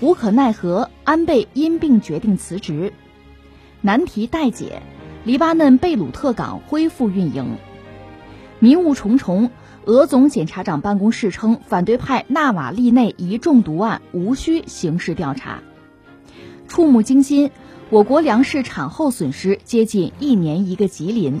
无可奈何，安倍因病决定辞职；难题待解，黎巴嫩贝鲁特港恢复运营；迷雾重重。俄总检察长办公室称，反对派纳瓦利内疑中毒案无需刑事调查。触目惊心，我国粮食产后损失接近一年一个吉林。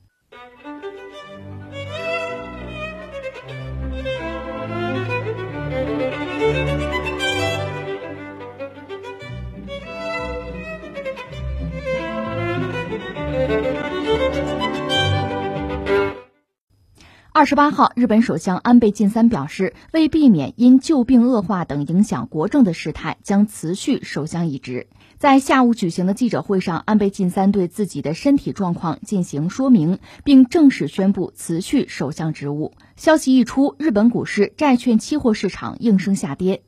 二十八号，日本首相安倍晋三表示，为避免因旧病恶化等影响国政的事态，将辞去首相一职。在下午举行的记者会上，安倍晋三对自己的身体状况进行说明，并正式宣布辞去首相职务。消息一出，日本股市、债券期货市场应声下跌。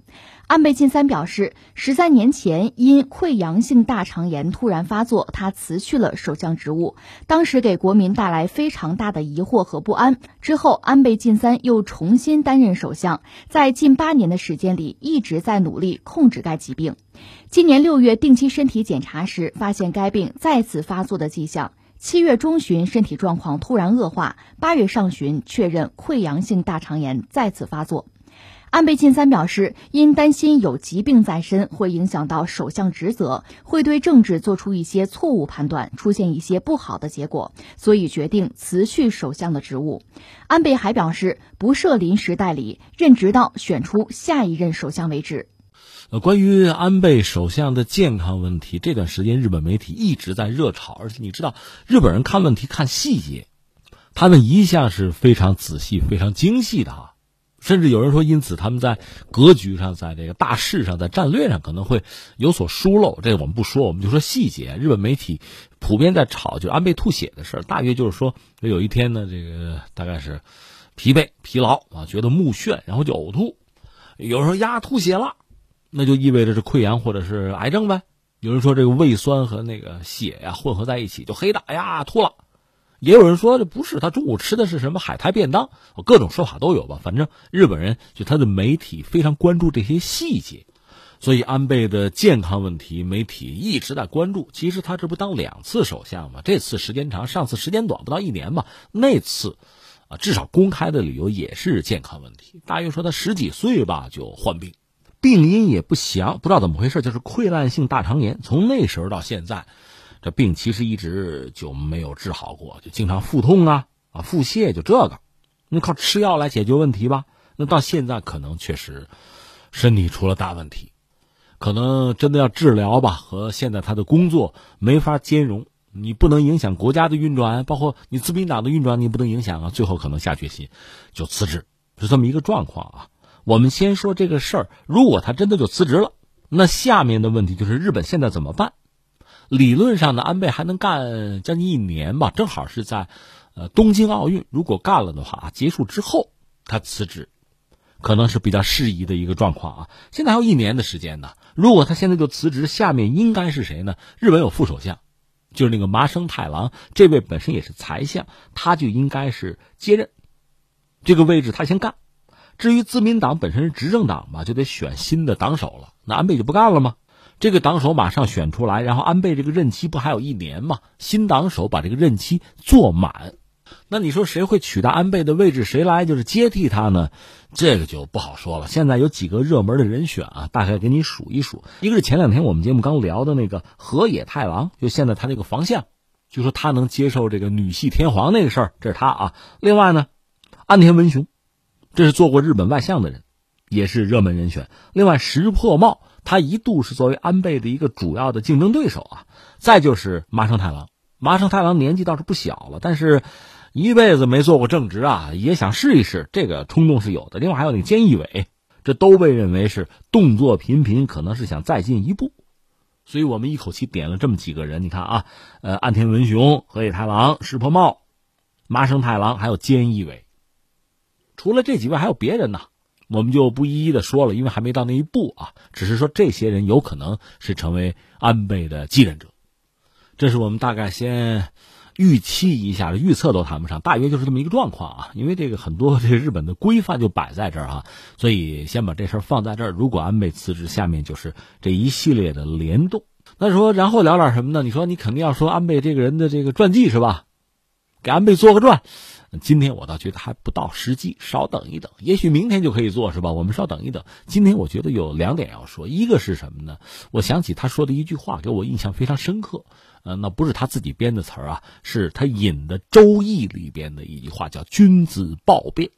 安倍晋三表示，十三年前因溃疡性大肠炎突然发作，他辞去了首相职务，当时给国民带来非常大的疑惑和不安。之后，安倍晋三又重新担任首相，在近八年的时间里，一直在努力控制该疾病。今年六月定期身体检查时，发现该病再次发作的迹象。七月中旬，身体状况突然恶化，八月上旬确认溃疡性大肠炎再次发作。安倍晋三表示，因担心有疾病在身会影响到首相职责，会对政治做出一些错误判断，出现一些不好的结果，所以决定辞去首相的职务。安倍还表示，不设临时代理，任职到选出下一任首相为止。呃，关于安倍首相的健康问题，这段时间日本媒体一直在热炒，而且你知道，日本人看问题看细节，他们一向是非常仔细、非常精细的啊。甚至有人说，因此他们在格局上，在这个大势上，在战略上可能会有所疏漏。这个我们不说，我们就说细节。日本媒体普遍在炒，就安倍吐血的事。大约就是说，有一天呢，这个大概是疲惫、疲劳啊，觉得目眩，然后就呕吐。有人说呀，吐血了，那就意味着是溃疡或者是癌症呗。有人说这个胃酸和那个血呀混合在一起，就黑的，哎呀，吐了。也有人说这不是他中午吃的是什么海苔便当，各种说法都有吧。反正日本人就他的媒体非常关注这些细节，所以安倍的健康问题媒体一直在关注。其实他这不当两次首相吗？这次时间长，上次时间短，不到一年吧。那次啊，至少公开的理由也是健康问题。大约说他十几岁吧就患病，病因也不详，不知道怎么回事，就是溃烂性大肠炎。从那时候到现在。这病其实一直就没有治好过，就经常腹痛啊啊腹泻，就这个，那靠吃药来解决问题吧？那到现在可能确实身体出了大问题，可能真的要治疗吧，和现在他的工作没法兼容。你不能影响国家的运转，包括你自民党的运转，你不能影响啊。最后可能下决心就辞职，是这么一个状况啊。我们先说这个事儿，如果他真的就辞职了，那下面的问题就是日本现在怎么办？理论上呢，安倍还能干将近一年吧，正好是在，呃，东京奥运如果干了的话，结束之后他辞职，可能是比较适宜的一个状况啊。现在还有一年的时间呢，如果他现在就辞职，下面应该是谁呢？日本有副首相，就是那个麻生太郎，这位本身也是财相，他就应该是接任这个位置，他先干。至于自民党本身是执政党嘛，就得选新的党首了。那安倍就不干了吗？这个党首马上选出来，然后安倍这个任期不还有一年吗？新党首把这个任期做满，那你说谁会取代安倍的位置？谁来就是接替他呢？这个就不好说了。现在有几个热门的人选啊，大概给你数一数。一个是前两天我们节目刚聊的那个河野太郎，就现在他这个防相，就说他能接受这个女系天皇那个事儿，这是他啊。另外呢，安田文雄，这是做过日本外相的人。也是热门人选。另外，石破茂他一度是作为安倍的一个主要的竞争对手啊。再就是麻生太郎，麻生太郎年纪倒是不小了，但是一辈子没做过正职啊，也想试一试，这个冲动是有的。另外还有那个菅义伟，这都被认为是动作频频，可能是想再进一步。所以我们一口气点了这么几个人，你看啊，呃，岸田文雄、河野太郎、石破茂、麻生太郎，还有菅义伟。除了这几位，还有别人呢，我们就不一一的说了，因为还没到那一步啊。只是说这些人有可能是成为安倍的继任者。这是我们大概先预期一下，预测都谈不上，大约就是这么一个状况啊。因为这个很多这日本的规范就摆在这儿啊，所以先把这事儿放在这儿。如果安倍辞职，下面就是这一系列的联动。那说，然后聊点什么呢？你说你肯定要说安倍这个人的这个传记是吧？给安倍做个传。今天我倒觉得还不到时机，稍等一等，也许明天就可以做，是吧？我们稍等一等。今天我觉得有两点要说，一个是什么呢？我想起他说的一句话，给我印象非常深刻。呃，那不是他自己编的词儿啊，是他引的《周易》里边的一句话，叫“君子豹变”。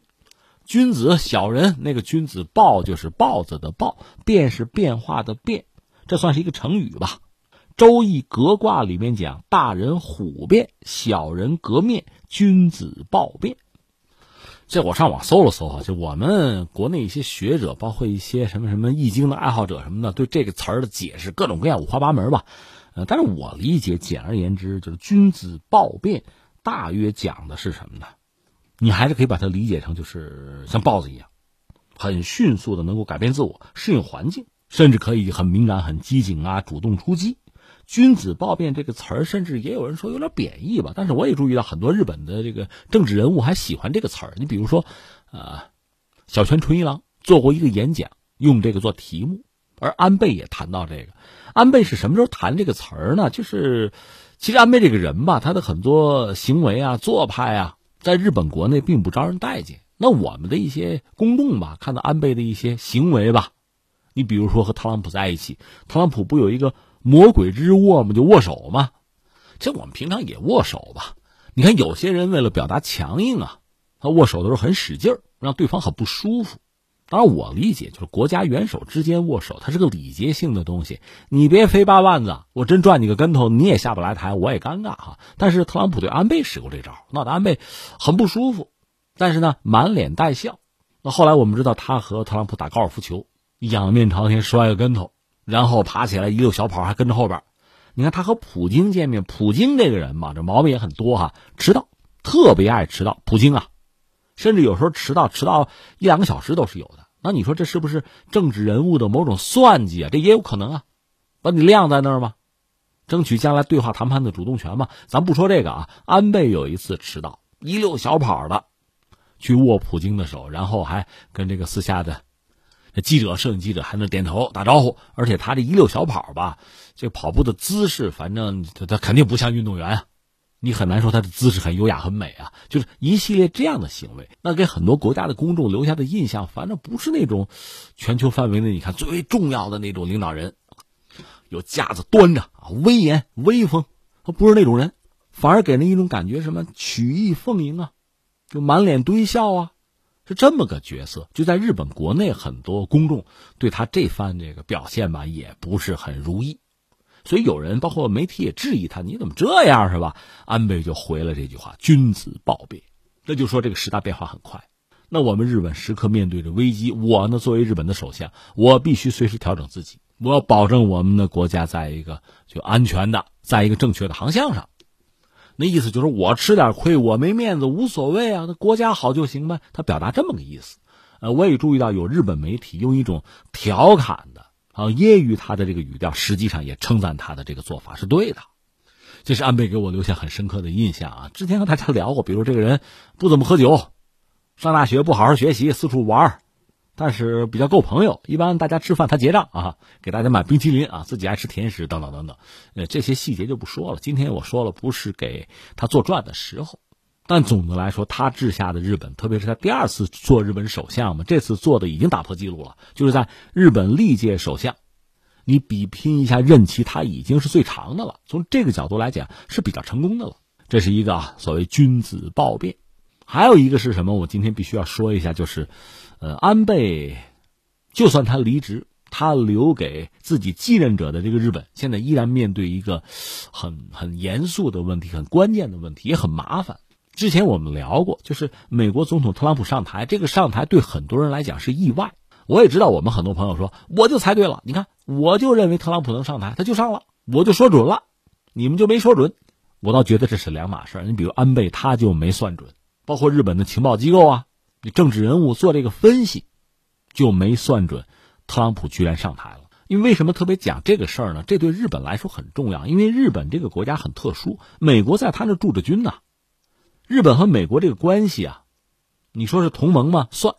君子小人，那个君子豹就是豹子的豹，变是变化的变，这算是一个成语吧。《周易》革卦里面讲：“大人虎变，小人革面，君子豹变。”这我上网搜了搜啊，就我们国内一些学者，包括一些什么什么《易经》的爱好者什么的，对这个词儿的解释各种各样，五花八门吧。呃，但是我理解，简而言之，就是“君子豹变”，大约讲的是什么呢？你还是可以把它理解成，就是像豹子一样，很迅速的能够改变自我，适应环境，甚至可以很敏感、很机警啊，主动出击。君子报变这个词儿，甚至也有人说有点贬义吧。但是我也注意到很多日本的这个政治人物还喜欢这个词儿。你比如说，呃，小泉纯一郎做过一个演讲，用这个做题目，而安倍也谈到这个。安倍是什么时候谈这个词儿呢？就是其实安倍这个人吧，他的很多行为啊、做派啊，在日本国内并不招人待见。那我们的一些公众吧，看到安倍的一些行为吧，你比如说和特朗普在一起，特朗普不有一个。魔鬼之握嘛，就握手嘛。这我们平常也握手吧。你看有些人为了表达强硬啊，他握手的时候很使劲，让对方很不舒服。当然我理解，就是国家元首之间握手，它是个礼节性的东西。你别飞八万子，我真转你个跟头，你也下不来台，我也尴尬哈。但是特朗普对安倍使过这招，闹得安倍很不舒服，但是呢满脸带笑。那后来我们知道，他和特朗普打高尔夫球，仰面朝天摔个跟头。然后爬起来一溜小跑，还跟着后边。你看他和普京见面，普京这个人嘛，这毛病也很多哈，迟到，特别爱迟到。普京啊，甚至有时候迟到迟到一两个小时都是有的。那你说这是不是政治人物的某种算计啊？这也有可能啊，把你晾在那儿吗？争取将来对话谈判的主动权嘛。咱不说这个啊，安倍有一次迟到，一溜小跑的去握普京的手，然后还跟这个私下的。记者、摄影记者还能点头打招呼，而且他这一溜小跑吧，这跑步的姿势，反正他他肯定不像运动员啊，你很难说他的姿势很优雅、很美啊。就是一系列这样的行为，那给很多国家的公众留下的印象，反正不是那种全球范围内你看最为重要的那种领导人，有架子端着啊，威严威风，他不是那种人，反而给人一种感觉，什么曲意奉迎啊，就满脸堆笑啊。是这么个角色，就在日本国内，很多公众对他这番这个表现吧，也不是很如意，所以有人包括媒体也质疑他，你怎么这样是吧？安倍就回了这句话：“君子报变。”那就说这个时代变化很快，那我们日本时刻面对着危机，我呢作为日本的首相，我必须随时调整自己，我要保证我们的国家在一个就安全的，在一个正确的航向上。那意思就是我吃点亏，我没面子无所谓啊，那国家好就行呗。他表达这么个意思，呃，我也注意到有日本媒体用一种调侃的啊揶揄他的这个语调，实际上也称赞他的这个做法是对的。这是安倍给我留下很深刻的印象啊。之前和大家聊过，比如这个人不怎么喝酒，上大学不好好学习，四处玩但是比较够朋友，一般大家吃饭他结账啊，给大家买冰淇淋啊，自己爱吃甜食等等等等，呃，这些细节就不说了。今天我说了，不是给他做传的时候，但总的来说，他治下的日本，特别是他第二次做日本首相嘛，这次做的已经打破记录了，就是在日本历届首相，你比拼一下任期，他已经是最长的了。从这个角度来讲，是比较成功的了。这是一个啊，所谓君子报变。还有一个是什么？我今天必须要说一下，就是。呃，安倍就算他离职，他留给自己继任者的这个日本，现在依然面对一个很很严肃的问题，很关键的问题，也很麻烦。之前我们聊过，就是美国总统特朗普上台，这个上台对很多人来讲是意外。我也知道，我们很多朋友说，我就猜对了。你看，我就认为特朗普能上台，他就上了，我就说准了，你们就没说准。我倒觉得这是两码事。你比如安倍，他就没算准，包括日本的情报机构啊，政治人物做这个分析，就没算准，特朗普居然上台了。因为为什么特别讲这个事儿呢？这对日本来说很重要，因为日本这个国家很特殊，美国在他那驻着军呢。日本和美国这个关系啊，你说是同盟吗？算。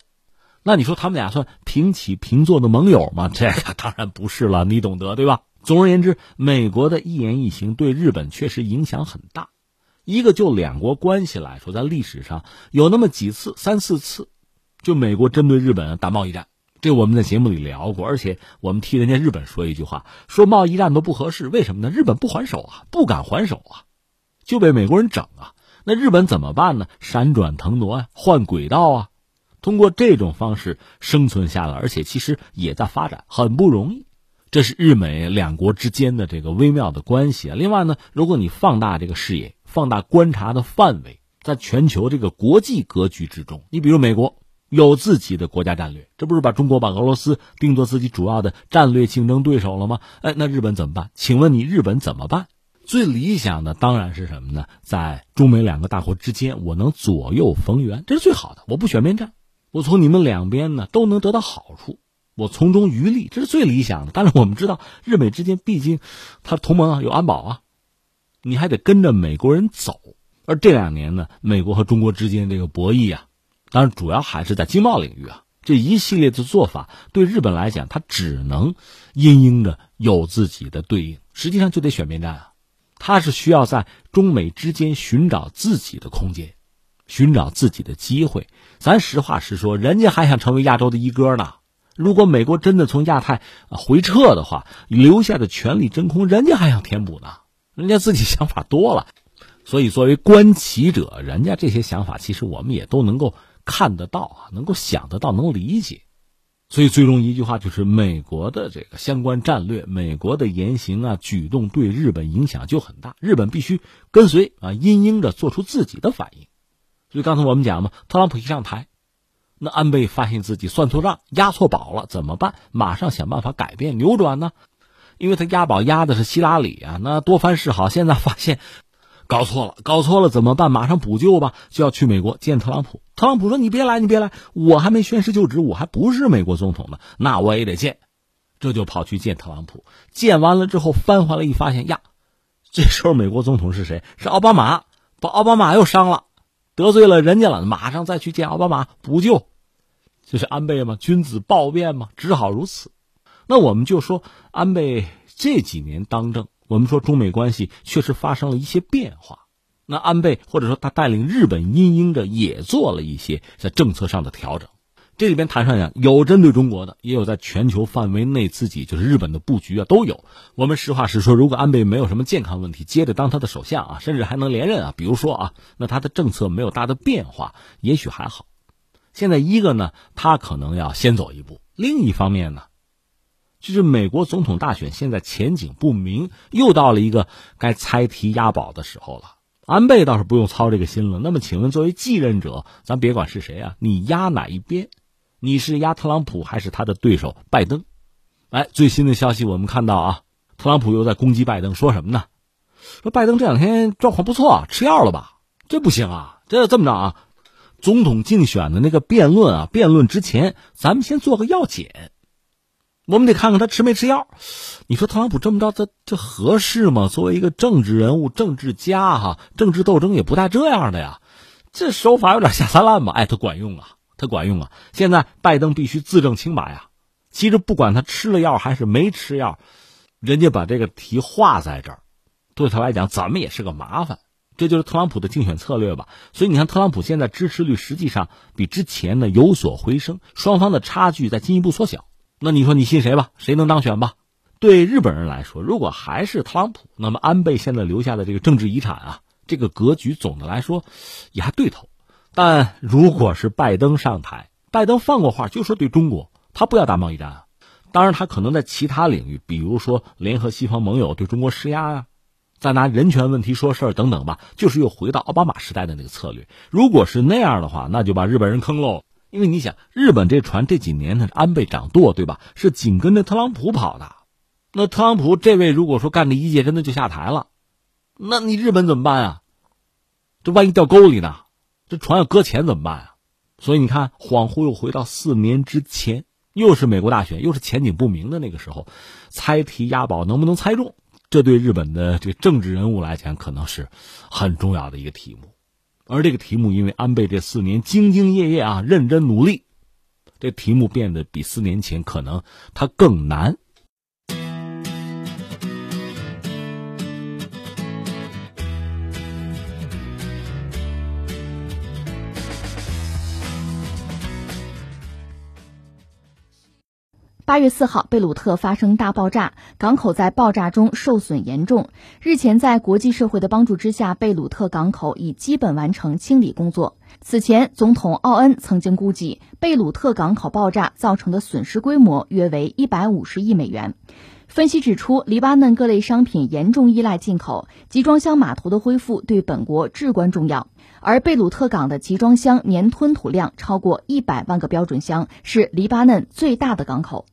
那你说他们俩算平起平坐的盟友吗？这个当然不是了，你懂得对吧？总而言之，美国的一言一行对日本确实影响很大。一个就两国关系来说，在历史上有那么几次、三四次，就美国针对日本打贸易战，这我们在节目里聊过。而且我们替人家日本说一句话，说贸易战都不合适，为什么呢？日本不还手啊，不敢还手啊，就被美国人整啊。那日本怎么办呢？闪转腾挪啊，换轨道啊。通过这种方式生存下来，而且其实也在发展，很不容易。这是日美两国之间的这个微妙的关系啊。另外呢，如果你放大这个视野，放大观察的范围，在全球这个国际格局之中，你比如美国有自己的国家战略，这不是把中国、把俄罗斯定做自己主要的战略竞争对手了吗？哎，那日本怎么办？请问你日本怎么办？最理想的当然是什么呢？在中美两个大国之间，我能左右逢源，这是最好的。我不选边站。我从你们两边呢都能得到好处，我从中渔利，这是最理想的。但是我们知道，日美之间毕竟，它同盟啊，有安保啊，你还得跟着美国人走。而这两年呢，美国和中国之间这个博弈啊，当然主要还是在经贸领域啊，这一系列的做法对日本来讲，它只能因应着有自己的对应，实际上就得选边站啊，它是需要在中美之间寻找自己的空间。寻找自己的机会，咱实话实说，人家还想成为亚洲的一哥呢。如果美国真的从亚太回撤的话，留下的权力真空，人家还想填补呢。人家自己想法多了，所以作为观棋者，人家这些想法其实我们也都能够看得到啊，能够想得到，能理解。所以最终一句话就是，美国的这个相关战略，美国的言行啊举动对日本影响就很大，日本必须跟随啊，因应着做出自己的反应。所以刚才我们讲嘛，特朗普一上台，那安倍发现自己算错账、押错宝了，怎么办？马上想办法改变、扭转呢？因为他押宝押的是希拉里啊，那多番示好，现在发现搞错了，搞错了怎么办？马上补救吧，就要去美国见特朗普。特朗普说：“你别来，你别来，我还没宣誓就职，我还不是美国总统呢，那我也得见。”这就跑去见特朗普，见完了之后翻回来一发现呀，这时候美国总统是谁？是奥巴马，把奥巴马又伤了。得罪了人家了，马上再去见奥巴马补救，这是安倍吗？君子报变吗？只好如此。那我们就说安倍这几年当政，我们说中美关系确实发生了一些变化。那安倍或者说他带领日本阴阴着也做了一些在政策上的调整。这里边谈上讲，有针对中国的，也有在全球范围内自己就是日本的布局啊，都有。我们实话实说，如果安倍没有什么健康问题，接着当他的首相啊，甚至还能连任啊，比如说啊，那他的政策没有大的变化，也许还好。现在一个呢，他可能要先走一步；另一方面呢，就是美国总统大选现在前景不明，又到了一个该猜题押宝的时候了。安倍倒是不用操这个心了。那么，请问作为继任者，咱别管是谁啊，你押哪一边？你是压特朗普还是他的对手拜登？哎，最新的消息我们看到啊，特朗普又在攻击拜登，说什么呢？说拜登这两天状况不错，吃药了吧？这不行啊！这这么着啊，总统竞选的那个辩论啊，辩论之前咱们先做个药检，我们得看看他吃没吃药。你说特朗普这么着，这这合适吗？作为一个政治人物、政治家哈，政治斗争也不带这样的呀，这手法有点下三滥吧？哎，他管用啊！他管用啊！现在拜登必须自证清白啊！其实不管他吃了药还是没吃药，人家把这个题画在这儿，对他来讲怎么也是个麻烦。这就是特朗普的竞选策略吧？所以你看，特朗普现在支持率实际上比之前呢有所回升，双方的差距在进一步缩小。那你说你信谁吧？谁能当选吧？对日本人来说，如果还是特朗普，那么安倍现在留下的这个政治遗产啊，这个格局总的来说也还对头。但如果是拜登上台，拜登放过话，就说对中国他不要打贸易战啊。当然，他可能在其他领域，比如说联合西方盟友对中国施压呀，再拿人权问题说事儿等等吧，就是又回到奥巴马时代的那个策略。如果是那样的话，那就把日本人坑喽。因为你想，日本这船这几年呢，安倍掌舵，对吧？是紧跟着特朗普跑的。那特朗普这位如果说干了一届，真的就下台了，那你日本怎么办啊？这万一掉沟里呢？这船要搁浅怎么办啊？所以你看，恍惚又回到四年之前，又是美国大选，又是前景不明的那个时候，猜题押宝能不能猜中？这对日本的这个政治人物来讲，可能是很重要的一个题目。而这个题目，因为安倍这四年兢兢业业啊，认真努力，这题目变得比四年前可能它更难。八月四号，贝鲁特发生大爆炸，港口在爆炸中受损严重。日前，在国际社会的帮助之下，贝鲁特港口已基本完成清理工作。此前，总统奥恩曾经估计，贝鲁特港口爆炸造成的损失规模约为一百五十亿美元。分析指出，黎巴嫩各类商品严重依赖进口，集装箱码头的恢复对本国至关重要。而贝鲁特港的集装箱年吞吐量超过一百万个标准箱，是黎巴嫩最大的港口。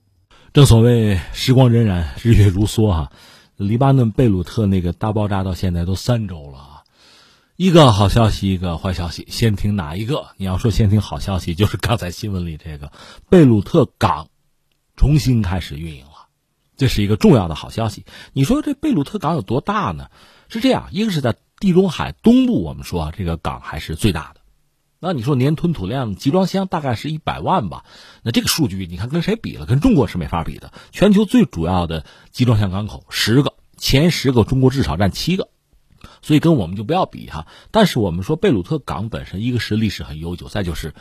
正所谓时光荏苒，日月如梭啊。黎巴嫩贝鲁特那个大爆炸到现在都三周了啊，一个好消息，一个坏消息。先听哪一个？你要说先听好消息，就是刚才新闻里这个贝鲁特港重新开始运营了，这是一个重要的好消息。你说这贝鲁特港有多大呢？是这样，一个是在地中海东部，我们说这个港还是最大的。那你说年吞吐量集装箱大概是一百万吧？那这个数据你看跟谁比了？跟中国是没法比的。全球最主要的集装箱港口十个，前十个中国至少占七个，所以跟我们就不要比哈。但是我们说贝鲁特港本身，一个是历史很悠久，再就是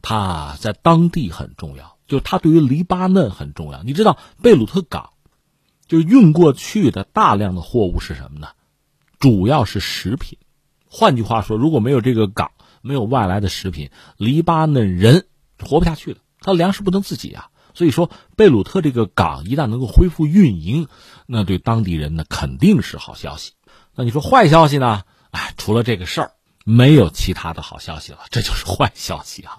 它在当地很重要，就是它对于黎巴嫩很重要。你知道贝鲁特港就是运过去的大量的货物是什么呢？主要是食品。换句话说，如果没有这个港，没有外来的食品，黎巴嫩人活不下去了。他粮食不能自己啊，所以说贝鲁特这个港一旦能够恢复运营，那对当地人呢肯定是好消息。那你说坏消息呢？哎，除了这个事儿，没有其他的好消息了，这就是坏消息啊。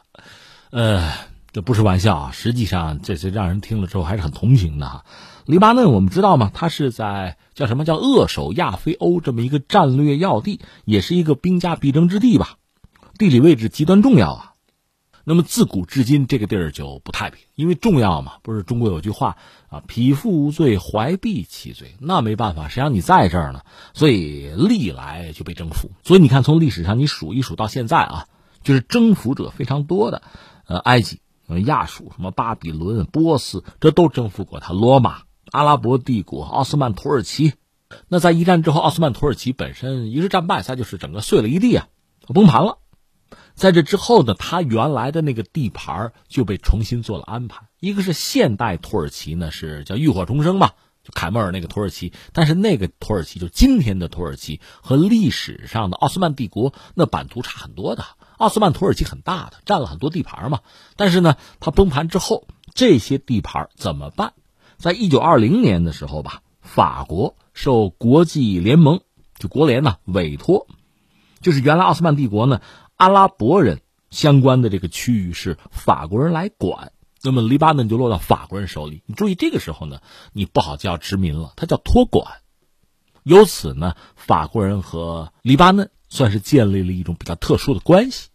呃，这不是玩笑啊，实际上这是让人听了之后还是很同情的哈。黎巴嫩我们知道吗？它是在叫什么叫扼守亚非欧这么一个战略要地，也是一个兵家必争之地吧。地理位置极端重要啊，那么自古至今这个地儿就不太平，因为重要嘛。不是中国有句话啊，“匹夫无罪，怀璧其罪”，那没办法，谁让你在这儿呢？所以历来就被征服。所以你看，从历史上你数一数到现在啊，就是征服者非常多的，呃，埃及、亚述、什么巴比伦、波斯，这都征服过他。罗马、阿拉伯帝国、奥斯曼土耳其，那在一战之后，奥斯曼土耳其本身一是战败，再就是整个碎了一地啊，崩盘了。在这之后呢，他原来的那个地盘就被重新做了安排。一个是现代土耳其呢，是叫浴火重生嘛，就凯末尔那个土耳其。但是那个土耳其，就今天的土耳其和历史上的奥斯曼帝国那版图差很多的。奥斯曼土耳其很大的，占了很多地盘嘛。但是呢，它崩盘之后，这些地盘怎么办？在一九二零年的时候吧，法国受国际联盟就国联呢委托，就是原来奥斯曼帝国呢。阿拉伯人相关的这个区域是法国人来管，那么黎巴嫩就落到法国人手里。你注意，这个时候呢，你不好叫殖民了，它叫托管。由此呢，法国人和黎巴嫩算是建立了一种比较特殊的关系。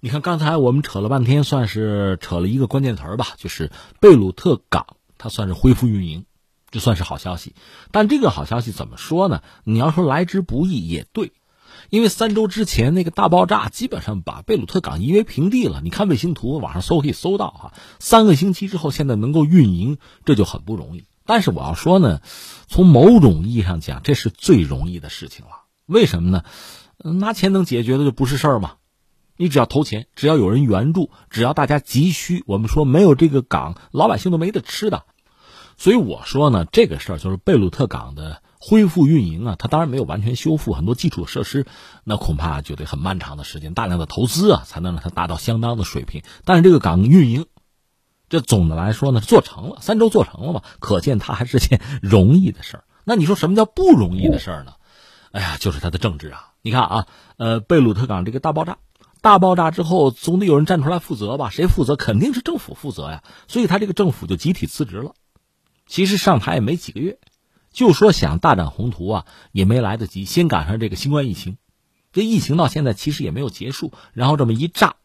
你看，刚才我们扯了半天，算是扯了一个关键词儿吧，就是贝鲁特港，它算是恢复运营，这算是好消息。但这个好消息怎么说呢？你要说来之不易也对。因为三周之前那个大爆炸，基本上把贝鲁特港夷为平地了。你看卫星图，网上搜可以搜到哈。三个星期之后，现在能够运营，这就很不容易。但是我要说呢，从某种意义上讲，这是最容易的事情了。为什么呢？拿钱能解决的就不是事儿嘛。你只要投钱，只要有人援助，只要大家急需，我们说没有这个港，老百姓都没得吃的。所以我说呢，这个事儿就是贝鲁特港的。恢复运营啊，它当然没有完全修复很多基础设施，那恐怕就得很漫长的时间，大量的投资啊，才能让它达到相当的水平。但是这个港运营，这总的来说呢，做成了三周做成了嘛，可见它还是件 容易的事儿。那你说什么叫不容易的事儿呢？哎呀，就是它的政治啊！你看啊，呃，贝鲁特港这个大爆炸，大爆炸之后总得有人站出来负责吧？谁负责？肯定是政府负责呀。所以他这个政府就集体辞职了。其实上台也没几个月，就说想大展宏图啊，也没来得及。先赶上这个新冠疫情，这疫情到现在其实也没有结束。然后这么一炸，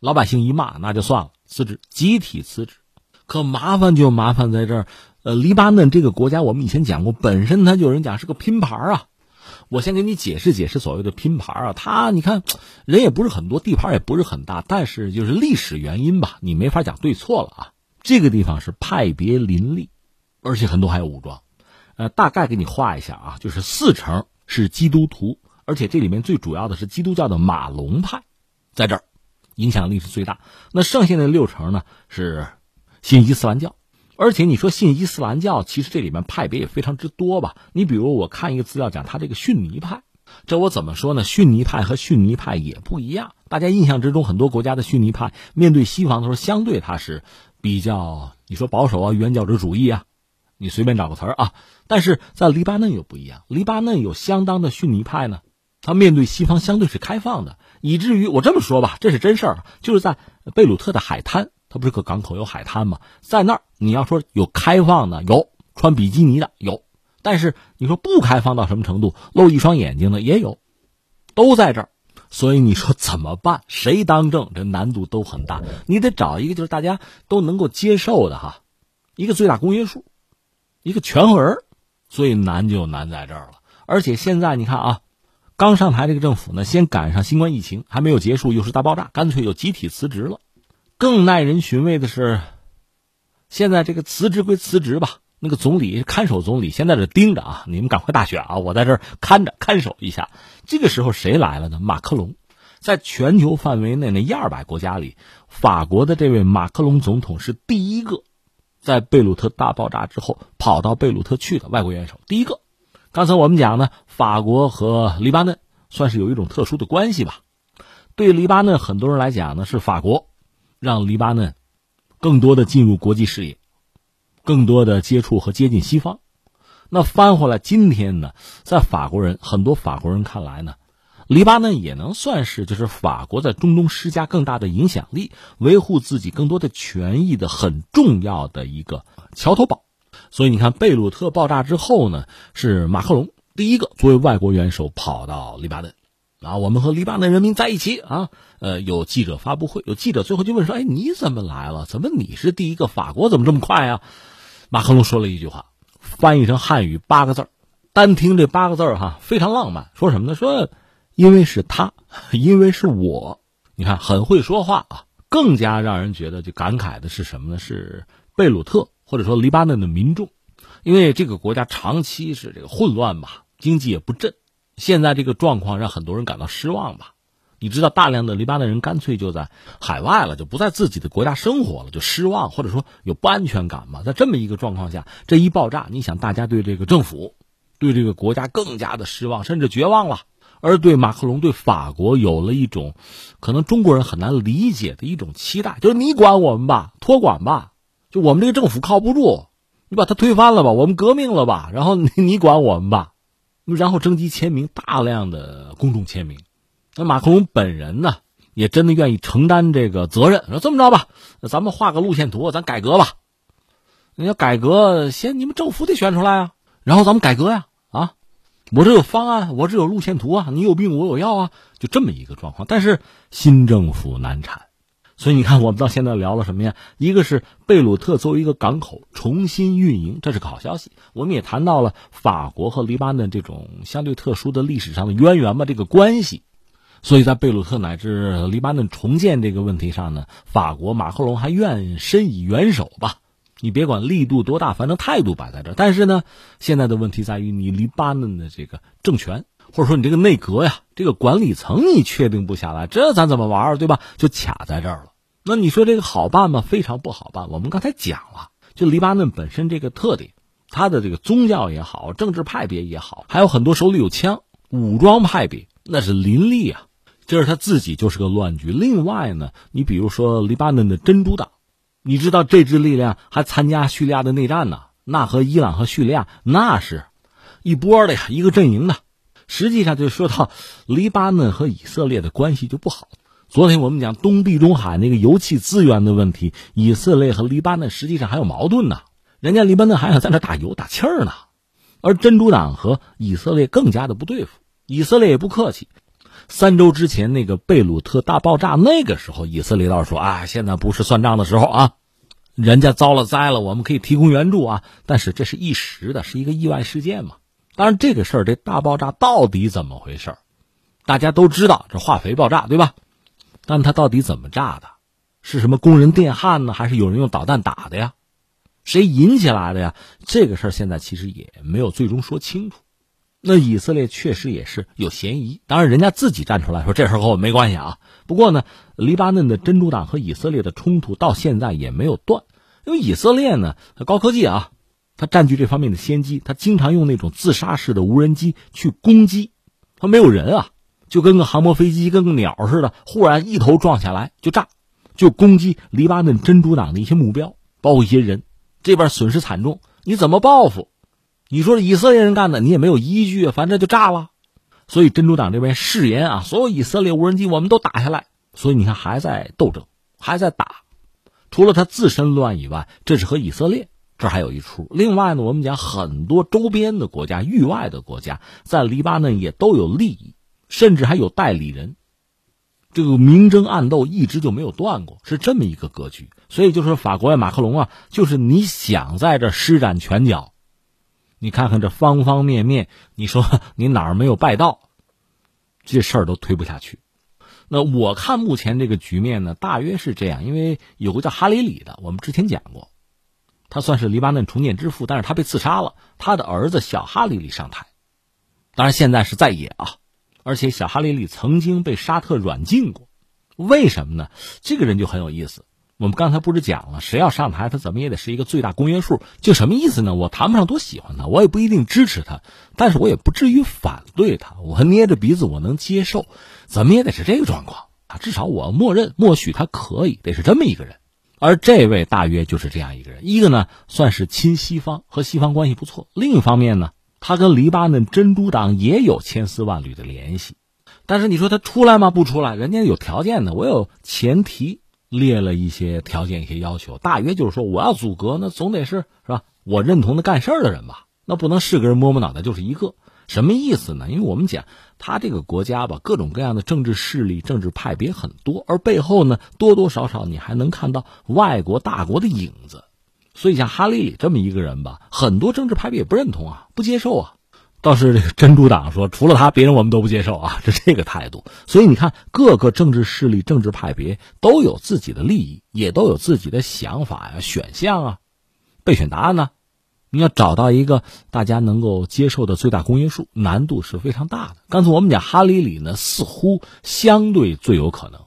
老百姓一骂，那就算了，辞职，集体辞职。可麻烦就麻烦在这儿，呃，黎巴嫩这个国家，我们以前讲过，本身它就有人讲是个拼盘啊。我先给你解释解释所谓的拼盘啊，它你看人也不是很多，地盘也不是很大，但是就是历史原因吧，你没法讲对错了啊。这个地方是派别林立，而且很多还有武装，呃，大概给你画一下啊，就是四成是基督徒，而且这里面最主要的是基督教的马龙派，在这儿影响力是最大。那剩下的六成呢是。信伊斯兰教，而且你说信伊斯兰教，其实这里面派别也非常之多吧？你比如我看一个资料讲，他这个逊尼派，这我怎么说呢？逊尼派和逊尼派也不一样。大家印象之中，很多国家的逊尼派面对西方的时候，相对他是比较你说保守啊，原教旨主义啊，你随便找个词儿啊。但是在黎巴嫩又不一样，黎巴嫩有相当的逊尼派呢，他面对西方相对是开放的，以至于我这么说吧，这是真事儿，就是在贝鲁特的海滩。它不是个港口有海滩吗？在那儿你要说有开放的，有穿比基尼的有，但是你说不开放到什么程度，露一双眼睛的也有，都在这儿。所以你说怎么办？谁当政？这难度都很大。你得找一个就是大家都能够接受的哈，一个最大公约数，一个权衡人。所以难就难在这儿了。而且现在你看啊，刚上台这个政府呢，先赶上新冠疫情还没有结束，又是大爆炸，干脆就集体辞职了。更耐人寻味的是，现在这个辞职归辞职吧，那个总理看守总理先在这盯着啊，你们赶快大选啊，我在这看着看守一下。这个时候谁来了呢？马克龙，在全球范围内那一二百国家里，法国的这位马克龙总统是第一个在贝鲁特大爆炸之后跑到贝鲁特去的外国元首，第一个。刚才我们讲呢，法国和黎巴嫩算是有一种特殊的关系吧。对黎巴嫩很多人来讲呢，是法国。让黎巴嫩更多的进入国际视野，更多的接触和接近西方。那翻回来，今天呢，在法国人很多法国人看来呢，黎巴嫩也能算是就是法国在中东施加更大的影响力、维护自己更多的权益的很重要的一个桥头堡。所以你看，贝鲁特爆炸之后呢，是马克龙第一个作为外国元首跑到黎巴嫩。啊，我们和黎巴嫩人民在一起啊！呃，有记者发布会，有记者最后就问说：“哎，你怎么来了？怎么你是第一个？法国怎么这么快啊？”马克龙说了一句话，翻译成汉语八个字单听这八个字哈，非常浪漫。说什么呢？说因为是他，因为是我，你看很会说话啊。更加让人觉得就感慨的是什么呢？是贝鲁特或者说黎巴嫩的民众，因为这个国家长期是这个混乱吧，经济也不振。现在这个状况让很多人感到失望吧？你知道，大量的黎巴嫩人干脆就在海外了，就不在自己的国家生活了，就失望或者说有不安全感嘛。在这么一个状况下，这一爆炸，你想大家对这个政府、对这个国家更加的失望，甚至绝望了，而对马克龙、对法国有了一种可能中国人很难理解的一种期待，就是你管我们吧，托管吧，就我们这个政府靠不住，你把它推翻了吧，我们革命了吧，然后你 你管我们吧。然后征集签名，大量的公众签名。那马克龙本人呢，也真的愿意承担这个责任。说这么着吧，咱们画个路线图，咱改革吧。你要改革，先你们政府得选出来啊，然后咱们改革呀。我这有方案，我这有路线图啊。你有病，我有药啊，就这么一个状况。但是新政府难产。所以你看，我们到现在聊了什么呀？一个是贝鲁特作为一个港口重新运营，这是个好消息。我们也谈到了法国和黎巴嫩这种相对特殊的历史上的渊源吧，这个关系。所以在贝鲁特乃至黎巴嫩重建这个问题上呢，法国马克龙还愿伸以援手吧。你别管力度多大，反正态度摆在这。但是呢，现在的问题在于你黎巴嫩的这个政权。或者说你这个内阁呀，这个管理层你确定不下来，这咱怎么玩儿对吧？就卡在这儿了。那你说这个好办吗？非常不好办。我们刚才讲了，就黎巴嫩本身这个特点，它的这个宗教也好，政治派别也好，还有很多手里有枪，武装派别那是林立啊。这是他自己就是个乱局。另外呢，你比如说黎巴嫩的珍珠党，你知道这支力量还参加叙利亚的内战呢？那和伊朗和叙利亚那是一波的呀，一个阵营的。实际上就说到黎巴嫩和以色列的关系就不好。昨天我们讲东地中海那个油气资源的问题，以色列和黎巴嫩实际上还有矛盾呢。人家黎巴嫩还想在那打油打气儿呢，而真主党和以色列更加的不对付。以色列也不客气，三周之前那个贝鲁特大爆炸，那个时候以色列倒是说啊，现在不是算账的时候啊，人家遭了灾了，我们可以提供援助啊。但是这是一时的，是一个意外事件嘛。当然，这个事儿，这大爆炸到底怎么回事大家都知道，这化肥爆炸，对吧？但它到底怎么炸的？是什么工人电焊呢？还是有人用导弹打的呀？谁引起来的呀？这个事儿现在其实也没有最终说清楚。那以色列确实也是有嫌疑，当然人家自己站出来说这事和我没关系啊。不过呢，黎巴嫩的真主党和以色列的冲突到现在也没有断，因为以色列呢，高科技啊。他占据这方面的先机，他经常用那种自杀式的无人机去攻击，他没有人啊，就跟个航模飞机、跟个鸟似的，忽然一头撞下来就炸，就攻击黎巴嫩真主党的一些目标，包括一些人，这边损失惨重，你怎么报复？你说以色列人干的，你也没有依据啊，反正就炸了。所以真主党这边誓言啊，所有以色列无人机我们都打下来。所以你看还在斗争，还在打，除了他自身乱以外，这是和以色列。这还有一出。另外呢，我们讲很多周边的国家、域外的国家，在黎巴嫩也都有利益，甚至还有代理人。这个明争暗斗一直就没有断过，是这么一个格局。所以就说法国呀，马克龙啊，就是你想在这施展拳脚，你看看这方方面面，你说 你哪儿没有拜到，这事儿都推不下去。那我看目前这个局面呢，大约是这样，因为有个叫哈里里的，我们之前讲过。他算是黎巴嫩重建之父，但是他被刺杀了。他的儿子小哈里里上台，当然现在是在野啊。而且小哈里里曾经被沙特软禁过，为什么呢？这个人就很有意思。我们刚才不是讲了，谁要上台，他怎么也得是一个最大公约数。就什么意思呢？我谈不上多喜欢他，我也不一定支持他，但是我也不至于反对他。我捏着鼻子我能接受，怎么也得是这个状况啊。至少我默认默许他可以，得是这么一个人。而这位大约就是这样一个人，一个呢算是亲西方，和西方关系不错；另一方面呢，他跟黎巴嫩真主党也有千丝万缕的联系。但是你说他出来吗？不出来，人家有条件的，我有前提列了一些条件、一些要求，大约就是说我要阻隔，那总得是是吧？我认同的干事儿的人吧，那不能是个人摸摸脑袋就是一个。什么意思呢？因为我们讲，他这个国家吧，各种各样的政治势力、政治派别很多，而背后呢，多多少少你还能看到外国大国的影子。所以像哈里里这么一个人吧，很多政治派别也不认同啊，不接受啊。倒是这个真主党说，除了他，别人我们都不接受啊，是这个态度。所以你看，各个政治势力、政治派别都有自己的利益，也都有自己的想法呀、选项啊、备选答案呢。你要找到一个大家能够接受的最大公约数，难度是非常大的。刚才我们讲哈里里呢，似乎相对最有可能，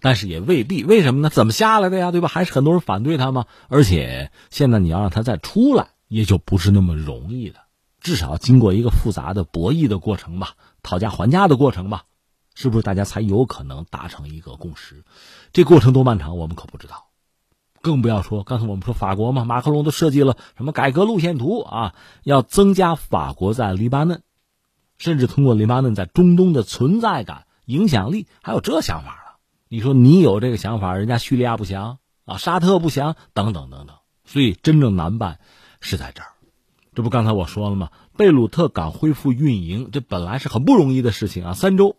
但是也未必。为什么呢？怎么下来的呀？对吧？还是很多人反对他吗？而且现在你要让他再出来，也就不是那么容易的。至少经过一个复杂的博弈的过程吧，讨价还价的过程吧，是不是大家才有可能达成一个共识？这过程多漫长，我们可不知道。更不要说，刚才我们说法国嘛，马克龙都设计了什么改革路线图啊，要增加法国在黎巴嫩，甚至通过黎巴嫩在中东的存在感、影响力，还有这想法了。你说你有这个想法，人家叙利亚不行啊，沙特不行，等等等等。所以真正难办是在这儿。这不刚才我说了吗？贝鲁特港恢复运营，这本来是很不容易的事情啊，三周，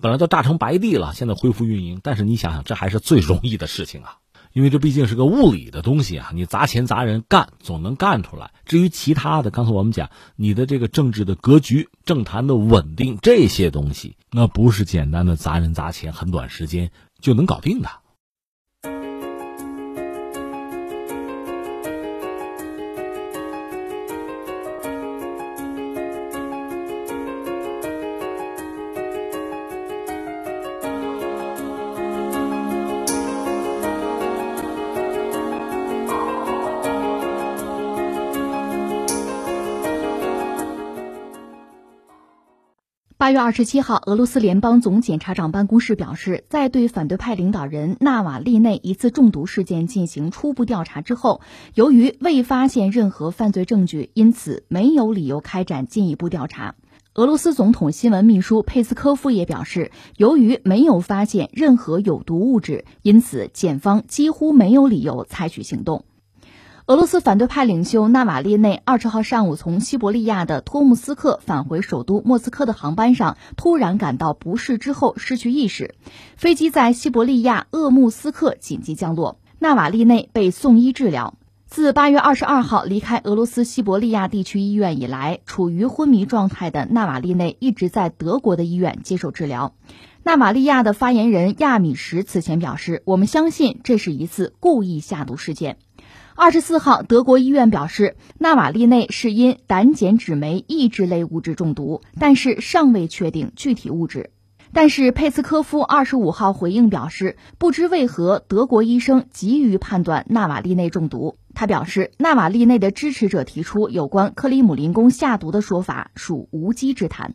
本来都炸成白地了，现在恢复运营，但是你想想，这还是最容易的事情啊。因为这毕竟是个物理的东西啊，你砸钱砸人干总能干出来。至于其他的，刚才我们讲你的这个政治的格局、政坛的稳定这些东西，那不是简单的砸人砸钱，很短时间就能搞定的。八月二十七号，俄罗斯联邦总检察长办公室表示，在对反对派领导人纳瓦利内一次中毒事件进行初步调查之后，由于未发现任何犯罪证据，因此没有理由开展进一步调查。俄罗斯总统新闻秘书佩斯科夫也表示，由于没有发现任何有毒物质，因此检方几乎没有理由采取行动。俄罗斯反对派领袖纳瓦利内二十号上午从西伯利亚的托木斯克返回首都莫斯科的航班上突然感到不适之后失去意识，飞机在西伯利亚鄂木斯克紧急降落，纳瓦利内被送医治疗。自八月二十二号离开俄罗斯西伯利亚地区医院以来，处于昏迷状态的纳瓦利内一直在德国的医院接受治疗。纳瓦利亚的发言人亚米什此前表示：“我们相信这是一次故意下毒事件。”二十四号，德国医院表示，纳瓦利内是因胆碱酯酶抑制类物质中毒，但是尚未确定具体物质。但是佩斯科夫二十五号回应表示，不知为何德国医生急于判断纳瓦利内中毒。他表示，纳瓦利内的支持者提出有关克里姆林宫下毒的说法属无稽之谈。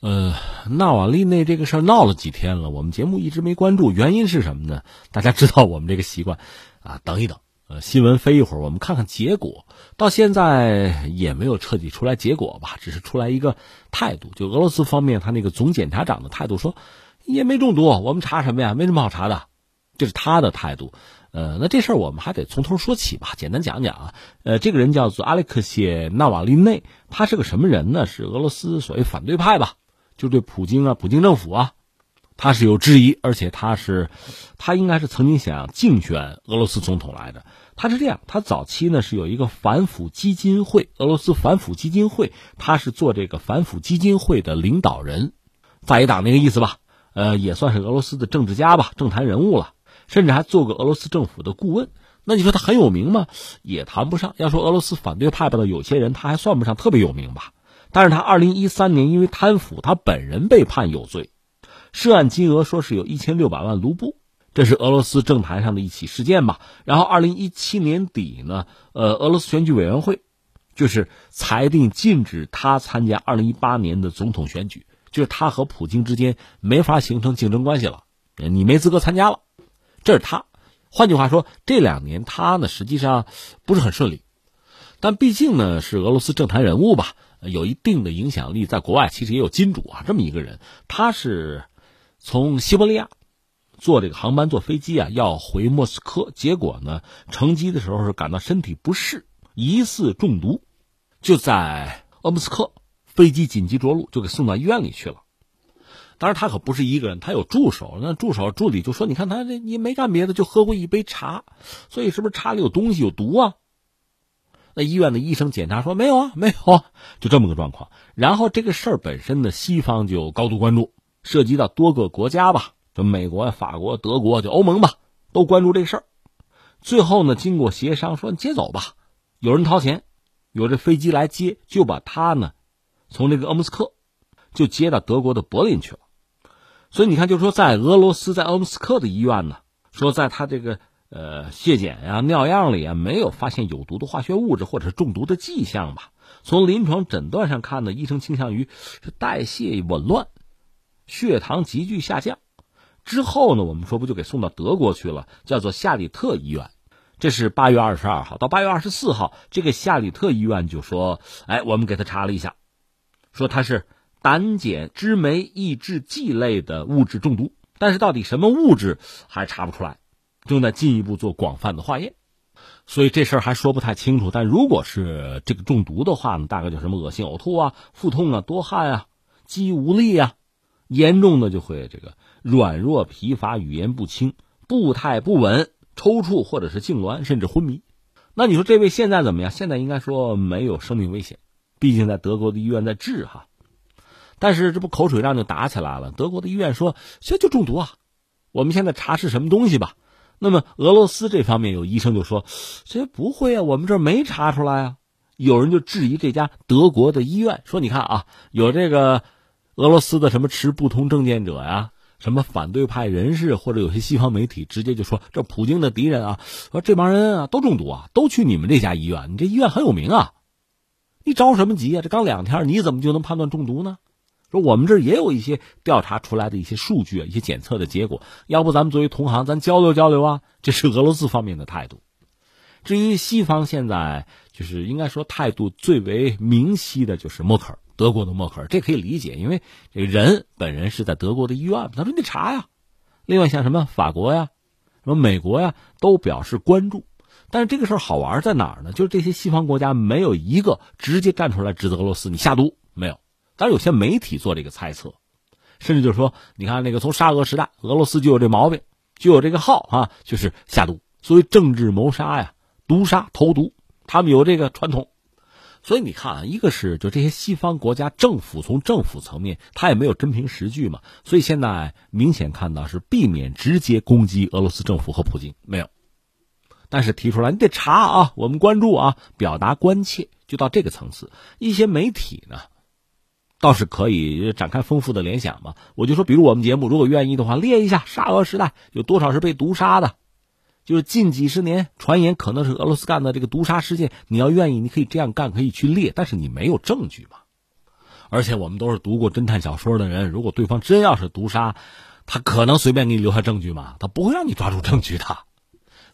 呃，纳瓦利内这个事儿闹了几天了，我们节目一直没关注，原因是什么呢？大家知道我们这个习惯，啊，等一等。呃，新闻飞一会儿，我们看看结果。到现在也没有彻底出来结果吧，只是出来一个态度。就俄罗斯方面，他那个总检察长的态度说，也没中毒，我们查什么呀？没什么好查的，这是他的态度。呃，那这事儿我们还得从头说起吧，简单讲讲啊。呃，这个人叫做阿列克谢·纳瓦利内，他是个什么人呢？是俄罗斯所谓反对派吧？就对普京啊，普京政府啊。他是有质疑，而且他是，他应该是曾经想竞选俄罗斯总统来的。他是这样，他早期呢是有一个反腐基金会，俄罗斯反腐基金会，他是做这个反腐基金会的领导人，在野党那个意思吧，呃，也算是俄罗斯的政治家吧，政坛人物了，甚至还做过俄罗斯政府的顾问。那你说他很有名吗？也谈不上。要说俄罗斯反对派的有些人，他还算不上特别有名吧。但是他二零一三年因为贪腐，他本人被判有罪。涉案金额说是有一千六百万卢布，这是俄罗斯政坛上的一起事件吧。然后，二零一七年底呢，呃，俄罗斯选举委员会就是裁定禁止他参加二零一八年的总统选举，就是他和普京之间没法形成竞争关系了，你没资格参加了。这是他。换句话说，这两年他呢实际上不是很顺利，但毕竟呢是俄罗斯政坛人物吧，有一定的影响力，在国外其实也有金主啊，这么一个人，他是。从西伯利亚坐这个航班坐飞机啊，要回莫斯科，结果呢，乘机的时候是感到身体不适，疑似中毒，就在鄂木斯克，飞机紧急着陆，就给送到医院里去了。当然，他可不是一个人，他有助手。那助手助理就说：“你看他这，你没干别的，就喝过一杯茶，所以是不是茶里有东西有毒啊？”那医院的医生检查说：“没有啊，没有啊，就这么个状况。”然后这个事儿本身呢，西方就高度关注。涉及到多个国家吧，就美国、法国、德国，就欧盟吧，都关注这事儿。最后呢，经过协商，说你接走吧，有人掏钱，有这飞机来接，就把他呢，从这个鄂木斯克就接到德国的柏林去了。所以你看，就说在俄罗斯，在鄂木斯克的医院呢，说在他这个呃血检呀、尿样里啊，没有发现有毒的化学物质或者是中毒的迹象吧。从临床诊断上看呢，医生倾向于是代谢紊乱。血糖急剧下降，之后呢，我们说不就给送到德国去了，叫做夏里特医院。这是八月二十二号到八月二十四号，这个夏里特医院就说：“哎，我们给他查了一下，说他是胆碱酯酶抑制剂类的物质中毒，但是到底什么物质还查不出来，正在进一步做广泛的化验，所以这事儿还说不太清楚。但如果是这个中毒的话呢，大概就什么恶心、呕吐啊、腹痛啊、多汗啊、肌无力啊。”严重的就会这个软弱疲乏、语言不清、步态不稳、抽搐或者是痉挛，甚至昏迷。那你说这位现在怎么样？现在应该说没有生命危险，毕竟在德国的医院在治哈。但是这不口水仗就打起来了。德国的医院说这就中毒啊，我们现在查是什么东西吧。那么俄罗斯这方面有医生就说这不会啊，我们这没查出来啊。有人就质疑这家德国的医院说，你看啊，有这个。俄罗斯的什么持不同政见者呀，什么反对派人士，或者有些西方媒体直接就说这普京的敌人啊，说这帮人啊都中毒啊，都去你们这家医院，你这医院很有名啊，你着什么急啊？这刚两天，你怎么就能判断中毒呢？说我们这也有一些调查出来的一些数据啊，一些检测的结果，要不咱们作为同行，咱交流交流啊。这是俄罗斯方面的态度。至于西方现在就是应该说态度最为明晰的，就是默克尔，德国的默克尔，这可以理解，因为这个人本人是在德国的医院，他说你得查呀。另外像什么法国呀、什么美国呀，都表示关注。但是这个事儿好玩在哪儿呢？就是这些西方国家没有一个直接站出来指责俄罗斯你下毒，没有。当然有些媒体做这个猜测，甚至就是说，你看那个从沙俄时代，俄罗斯就有这毛病，就有这个号啊，就是下毒，所谓政治谋杀呀、毒杀、投毒，他们有这个传统。所以你看啊，一个是就这些西方国家政府从政府层面，他也没有真凭实据嘛，所以现在明显看到是避免直接攻击俄罗斯政府和普京，没有。但是提出来，你得查啊，我们关注啊，表达关切，就到这个层次。一些媒体呢，倒是可以展开丰富的联想嘛。我就说，比如我们节目，如果愿意的话，列一下沙俄时代有多少是被毒杀的，就是近几十年传言可能是俄罗斯干的这个毒杀事件。你要愿意，你可以这样干，可以去列，但是你没有证据嘛。而且我们都是读过侦探小说的人，如果对方真要是毒杀，他可能随便给你留下证据吗？他不会让你抓住证据的。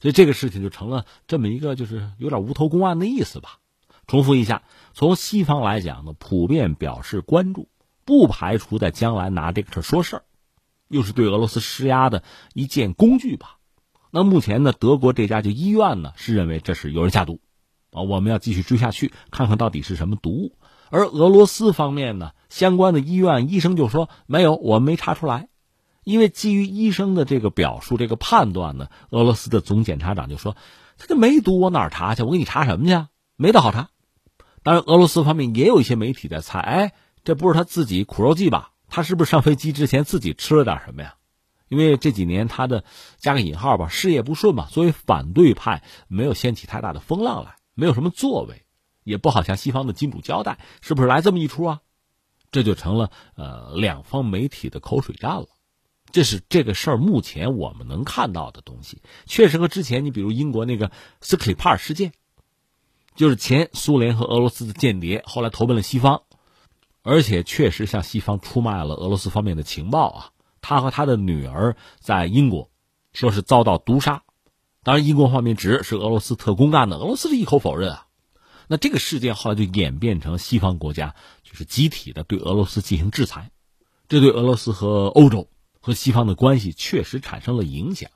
所以这个事情就成了这么一个，就是有点无头公案的意思吧。重复一下，从西方来讲呢，普遍表示关注，不排除在将来拿这个事说事儿，又是对俄罗斯施压的一件工具吧。那目前呢，德国这家就医院呢是认为这是有人下毒，啊，我们要继续追下去，看看到底是什么毒物。而俄罗斯方面呢，相关的医院医生就说没有，我们没查出来。因为基于医生的这个表述、这个判断呢，俄罗斯的总检察长就说：“他就没毒，我哪查去？我给你查什么去？没得好查。”当然，俄罗斯方面也有一些媒体在猜：“哎，这不是他自己苦肉计吧？他是不是上飞机之前自己吃了点什么呀？”因为这几年他的加个引号吧，事业不顺嘛，作为反对派没有掀起太大的风浪来，没有什么作为，也不好向西方的金主交代，是不是来这么一出啊？这就成了呃两方媒体的口水战了。这是这个事儿目前我们能看到的东西，确实和之前你比如英国那个斯克里帕尔事件，就是前苏联和俄罗斯的间谍后来投奔了西方，而且确实向西方出卖了俄罗斯方面的情报啊。他和他的女儿在英国说是遭到毒杀，当然英国方面指是俄罗斯特工干的，俄罗斯是一口否认啊。那这个事件后来就演变成西方国家就是集体的对俄罗斯进行制裁，这对俄罗斯和欧洲。和西方的关系确实产生了影响，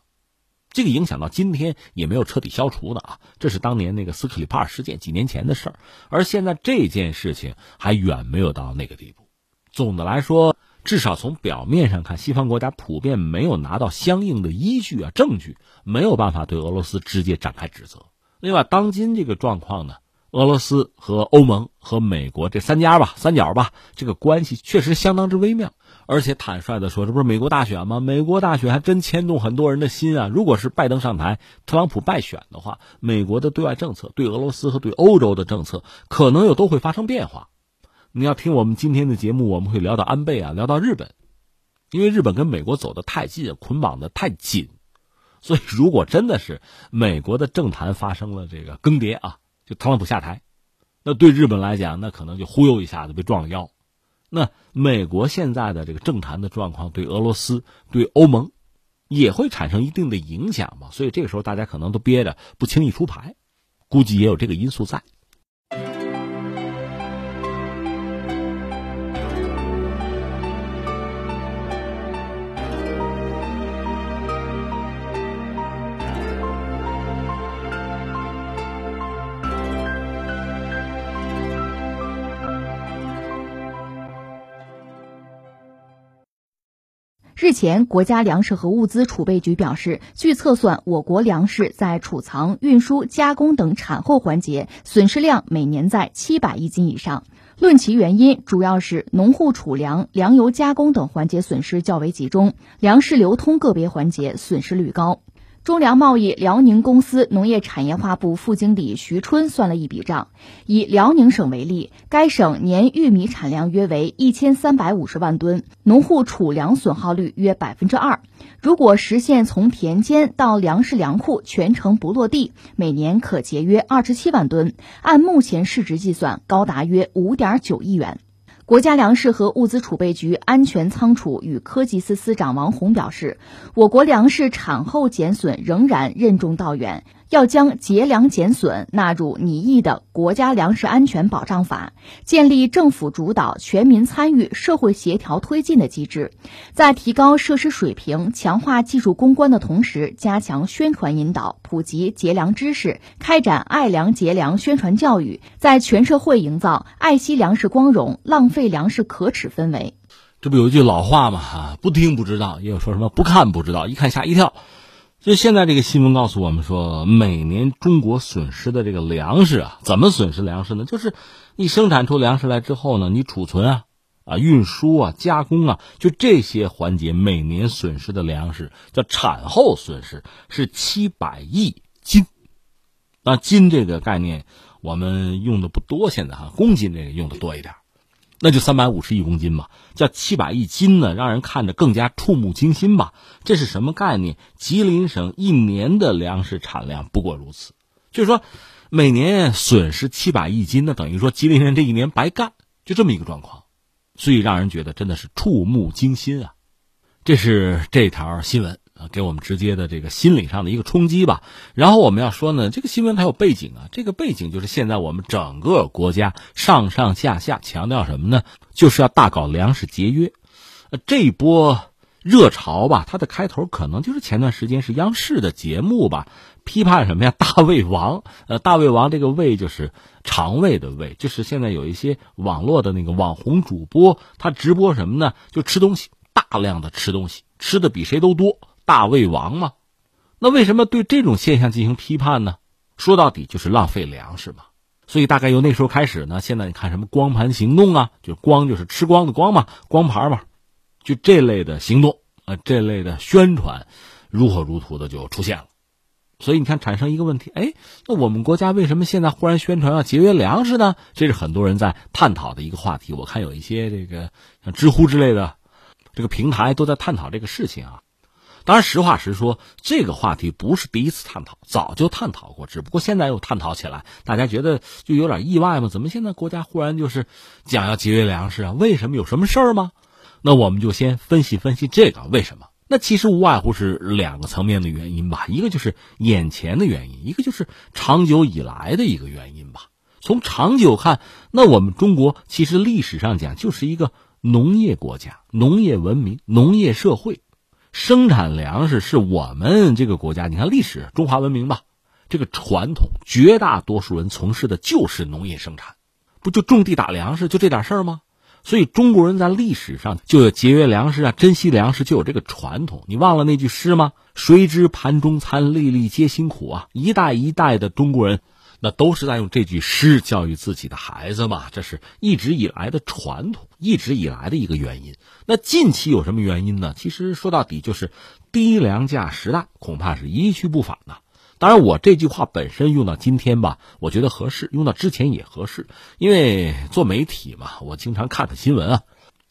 这个影响到今天也没有彻底消除呢啊！这是当年那个斯克里帕尔事件几年前的事儿，而现在这件事情还远没有到那个地步。总的来说，至少从表面上看，西方国家普遍没有拿到相应的依据啊证据，没有办法对俄罗斯直接展开指责。另外，当今这个状况呢，俄罗斯和欧盟和美国这三家吧，三角吧，这个关系确实相当之微妙。而且坦率的说，这不是美国大选吗？美国大选还真牵动很多人的心啊！如果是拜登上台，特朗普败选的话，美国的对外政策、对俄罗斯和对欧洲的政策，可能又都会发生变化。你要听我们今天的节目，我们会聊到安倍啊，聊到日本，因为日本跟美国走得太近，捆绑的太紧，所以如果真的是美国的政坛发生了这个更迭啊，就特朗普下台，那对日本来讲，那可能就忽悠一下子被撞了腰。那美国现在的这个政坛的状况，对俄罗斯、对欧盟，也会产生一定的影响嘛？所以这个时候大家可能都憋着不轻易出牌，估计也有这个因素在。前，国家粮食和物资储备局表示，据测算，我国粮食在储藏、运输、加工等产后环节损失量每年在七百亿斤以上。论其原因，主要是农户储粮、粮油加工等环节损失较为集中，粮食流通个别环节损失率高。中粮贸易辽宁公司农业产业化部副经理徐春算了一笔账，以辽宁省为例，该省年玉米产量约为一千三百五十万吨，农户储粮损耗率约百分之二。如果实现从田间到粮食粮库全程不落地，每年可节约二十七万吨，按目前市值计算，高达约五点九亿元。国家粮食和物资储备局安全仓储与科技司司长王宏表示，我国粮食产后减损仍然任重道远。要将节粮减损纳入拟议的国家粮食安全保障法，建立政府主导、全民参与、社会协调推进的机制，在提高设施水平、强化技术攻关的同时，加强宣传引导、普及节粮知识，开展爱粮节粮宣传教育，在全社会营造爱惜粮食光荣、浪费粮食可耻氛围。这不有一句老话吗？哈，不听不知道，也有说什么不看不知道，一看吓一跳。就现在这个新闻告诉我们说，每年中国损失的这个粮食啊，怎么损失粮食呢？就是你生产出粮食来之后呢，你储存啊、啊运输啊、加工啊，就这些环节，每年损失的粮食叫产后损失，是七百亿斤。那斤这个概念我们用的不多，现在哈，公斤这个用的多一点。那就三百五十亿公斤嘛，叫七百亿斤呢，让人看着更加触目惊心吧。这是什么概念？吉林省一年的粮食产量不过如此，就是说，每年损失七百亿斤，那等于说吉林人这一年白干，就这么一个状况，所以让人觉得真的是触目惊心啊。这是这条新闻。啊，给我们直接的这个心理上的一个冲击吧。然后我们要说呢，这个新闻它有背景啊，这个背景就是现在我们整个国家上上下下强调什么呢？就是要大搞粮食节约。呃，这一波热潮吧，它的开头可能就是前段时间是央视的节目吧，批判什么呀？大胃王，呃，大胃王这个胃就是肠胃的胃，就是现在有一些网络的那个网红主播，他直播什么呢？就吃东西，大量的吃东西，吃的比谁都多。大胃王嘛，那为什么对这种现象进行批判呢？说到底就是浪费粮食嘛。所以大概由那时候开始呢，现在你看什么光盘行动啊，就光就是吃光的光嘛，光盘嘛，就这类的行动啊，这类的宣传，如火如荼的就出现了。所以你看，产生一个问题，哎，那我们国家为什么现在忽然宣传要节约粮食呢？这是很多人在探讨的一个话题。我看有一些这个像知乎之类的这个平台都在探讨这个事情啊。当然，实话实说，这个话题不是第一次探讨，早就探讨过，只不过现在又探讨起来，大家觉得就有点意外嘛？怎么现在国家忽然就是讲要节约粮食啊？为什么有什么事儿吗？那我们就先分析分析这个为什么。那其实无外乎是两个层面的原因吧，一个就是眼前的原因，一个就是长久以来的一个原因吧。从长久看，那我们中国其实历史上讲就是一个农业国家、农业文明、农业社会。生产粮食是我们这个国家，你看历史中华文明吧，这个传统，绝大多数人从事的就是农业生产，不就种地打粮食，就这点事儿吗？所以中国人在历史上就有节约粮食啊，珍惜粮食，就有这个传统。你忘了那句诗吗？谁知盘中餐，粒粒皆辛苦啊！一代一代的中国人。那都是在用这句诗教育自己的孩子嘛？这是一直以来的传统，一直以来的一个原因。那近期有什么原因呢？其实说到底就是低粮价时代，恐怕是一去不返呐。当然，我这句话本身用到今天吧，我觉得合适；用到之前也合适，因为做媒体嘛，我经常看看新闻啊。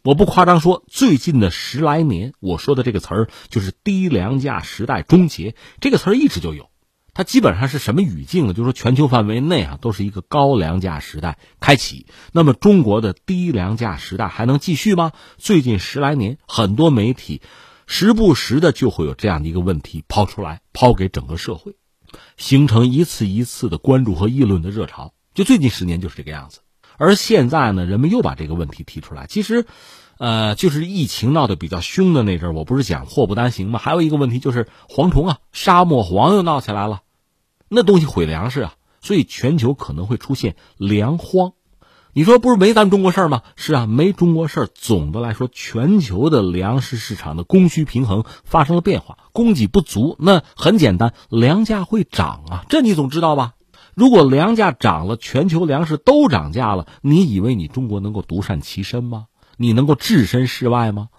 我不夸张说，最近的十来年，我说的这个词儿就是低粮价时代终结，这个词儿一直就有。它基本上是什么语境呢？就是说，全球范围内啊，都是一个高粮价时代开启。那么，中国的低粮价时代还能继续吗？最近十来年，很多媒体时不时的就会有这样的一个问题抛出来，抛给整个社会，形成一次一次的关注和议论的热潮。就最近十年就是这个样子。而现在呢，人们又把这个问题提出来。其实，呃，就是疫情闹得比较凶的那阵儿，我不是讲祸不单行吗？还有一个问题就是蝗虫啊，沙漠蝗又闹起来了。那东西毁粮食啊，所以全球可能会出现粮荒。你说不是没咱中国事儿吗？是啊，没中国事儿。总的来说，全球的粮食市场的供需平衡发生了变化，供给不足，那很简单，粮价会涨啊。这你总知道吧？如果粮价涨了，全球粮食都涨价了，你以为你中国能够独善其身吗？你能够置身事外吗？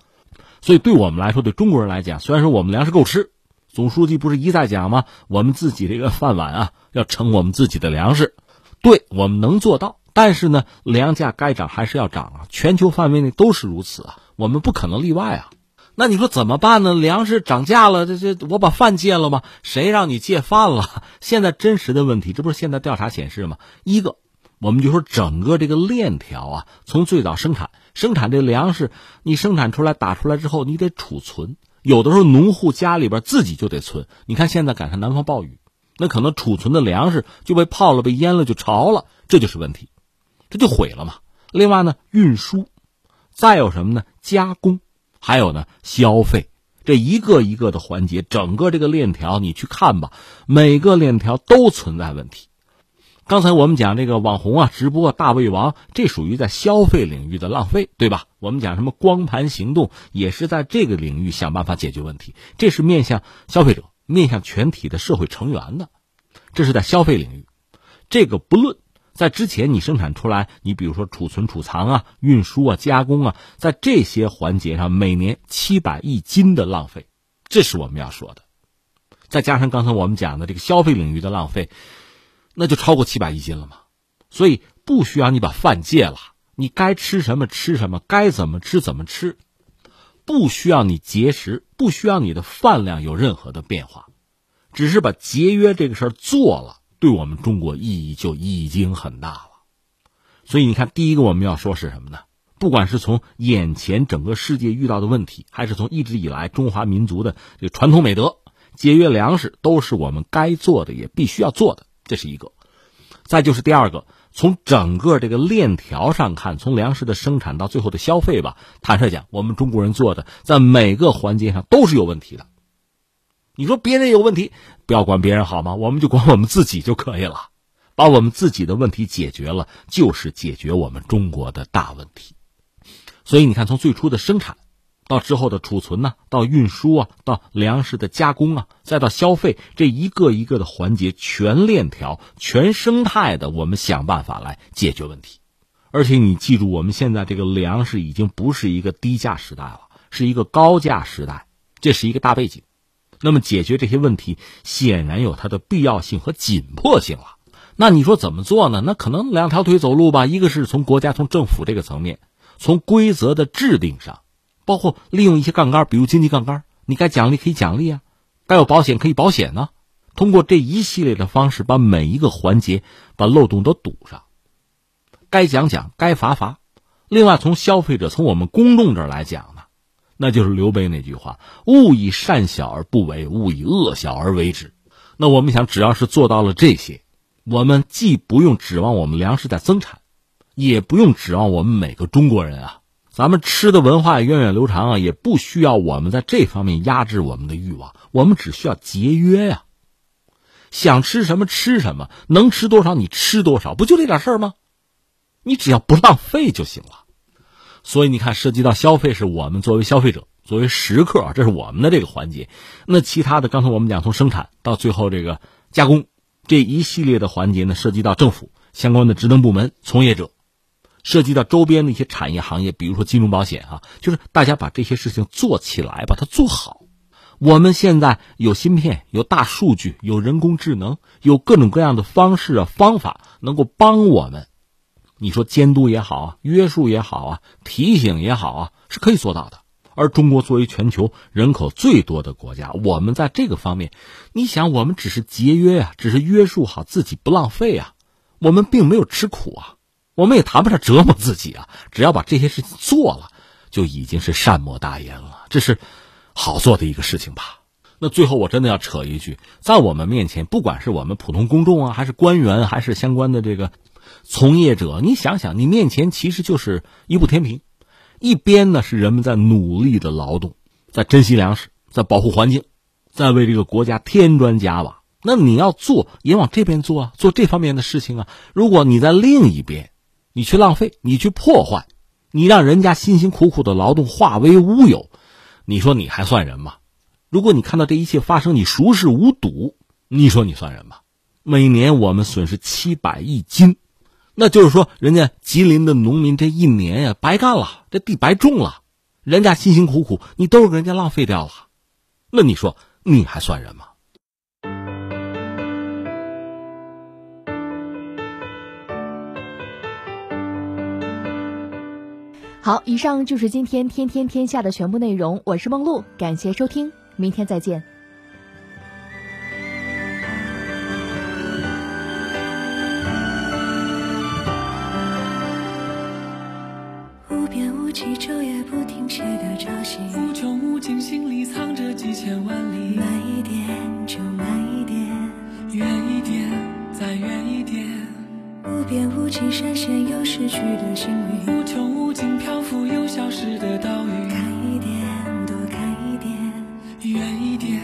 所以，对我们来说，对中国人来讲，虽然说我们粮食够吃。总书记不是一再讲吗？我们自己这个饭碗啊，要盛我们自己的粮食，对我们能做到。但是呢，粮价该涨还是要涨啊，全球范围内都是如此啊，我们不可能例外啊。那你说怎么办呢？粮食涨价了，这这我把饭戒了吗？谁让你戒饭了？现在真实的问题，这不是现在调查显示吗？一个，我们就说整个这个链条啊，从最早生产生产这粮食，你生产出来打出来之后，你得储存。有的时候农户家里边自己就得存。你看现在赶上南方暴雨，那可能储存的粮食就被泡了、被淹了、就潮了，这就是问题，这就毁了嘛。另外呢，运输，再有什么呢？加工，还有呢，消费，这一个一个的环节，整个这个链条你去看吧，每个链条都存在问题。刚才我们讲这个网红啊，直播大胃王，这属于在消费领域的浪费，对吧？我们讲什么光盘行动，也是在这个领域想办法解决问题，这是面向消费者、面向全体的社会成员的，这是在消费领域。这个不论在之前你生产出来，你比如说储存、储藏啊、运输啊、加工啊，在这些环节上，每年七百亿斤的浪费，这是我们要说的。再加上刚才我们讲的这个消费领域的浪费。那就超过七百亿斤了嘛，所以不需要你把饭戒了，你该吃什么吃什么，该怎么吃怎么吃，不需要你节食，不需要你的饭量有任何的变化，只是把节约这个事儿做了，对我们中国意义就已经很大了。所以你看，第一个我们要说是什么呢？不管是从眼前整个世界遇到的问题，还是从一直以来中华民族的这个传统美德，节约粮食都是我们该做的，也必须要做的。这是一个，再就是第二个，从整个这个链条上看，从粮食的生产到最后的消费吧，坦率讲，我们中国人做的在每个环节上都是有问题的。你说别人有问题，不要管别人好吗？我们就管我们自己就可以了，把我们自己的问题解决了，就是解决我们中国的大问题。所以你看，从最初的生产。到之后的储存呢，到运输啊，到粮食的加工啊，再到消费，这一个一个的环节，全链条、全生态的，我们想办法来解决问题。而且你记住，我们现在这个粮食已经不是一个低价时代了，是一个高价时代，这是一个大背景。那么解决这些问题，显然有它的必要性和紧迫性了。那你说怎么做呢？那可能两条腿走路吧，一个是从国家、从政府这个层面，从规则的制定上。包括利用一些杠杆，比如经济杠杆，你该奖励可以奖励啊，该有保险可以保险呢。通过这一系列的方式，把每一个环节把漏洞都堵上，该讲讲，该罚罚。另外，从消费者、从我们公众这儿来讲呢，那就是刘备那句话：“勿以善小而不为，勿以恶小而为之。”那我们想，只要是做到了这些，我们既不用指望我们粮食在增产，也不用指望我们每个中国人啊。咱们吃的文化也源远流长啊，也不需要我们在这方面压制我们的欲望，我们只需要节约呀。想吃什么吃什么，能吃多少你吃多少，不就这点事儿吗？你只要不浪费就行了。所以你看，涉及到消费，是我们作为消费者、作为食客，这是我们的这个环节。那其他的，刚才我们讲，从生产到最后这个加工这一系列的环节呢，涉及到政府相关的职能部门、从业者。涉及到周边的一些产业行业，比如说金融保险啊，就是大家把这些事情做起来，把它做好。我们现在有芯片，有大数据，有人工智能，有各种各样的方式啊方法，能够帮我们。你说监督也好啊，约束也好啊，提醒也好啊，是可以做到的。而中国作为全球人口最多的国家，我们在这个方面，你想，我们只是节约啊，只是约束好自己不浪费啊，我们并没有吃苦啊。我们也谈不上折磨自己啊，只要把这些事情做了，就已经是善莫大焉了。这是好做的一个事情吧？那最后我真的要扯一句，在我们面前，不管是我们普通公众啊，还是官员，还是相关的这个从业者，你想想，你面前其实就是一步天平，一边呢是人们在努力的劳动，在珍惜粮食，在保护环境，在为这个国家添砖加瓦。那你要做也往这边做啊，做这方面的事情啊。如果你在另一边，你去浪费，你去破坏，你让人家辛辛苦苦的劳动化为乌有，你说你还算人吗？如果你看到这一切发生，你熟视无睹，你说你算人吗？每年我们损失七百亿斤，那就是说，人家吉林的农民这一年呀白干了，这地白种了，人家辛辛苦苦，你都给人家浪费掉了，那你说你还算人吗？好，以上就是今天天天天下的全部内容。我是梦露，感谢收听，明天再见。无边无际，昼夜不停歇的潮汐，无穷无尽，心里藏着几千万里。慢一点，就慢一点，远一点，再远一点。无边无际，闪现又失去的幸运。无穷无尽，漂浮又消失的岛屿。看一点，多看一点。远一点，